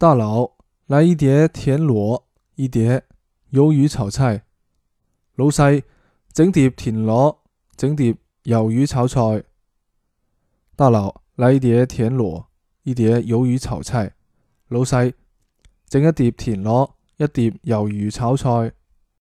大佬，来一碟田螺，一碟鱿鱼炒菜。老细，整碟田螺，整碟鱿鱼炒菜。大佬，来一碟田螺，一碟鱿鱼炒菜。老细，整一碟田螺，一碟鱿鱼炒菜。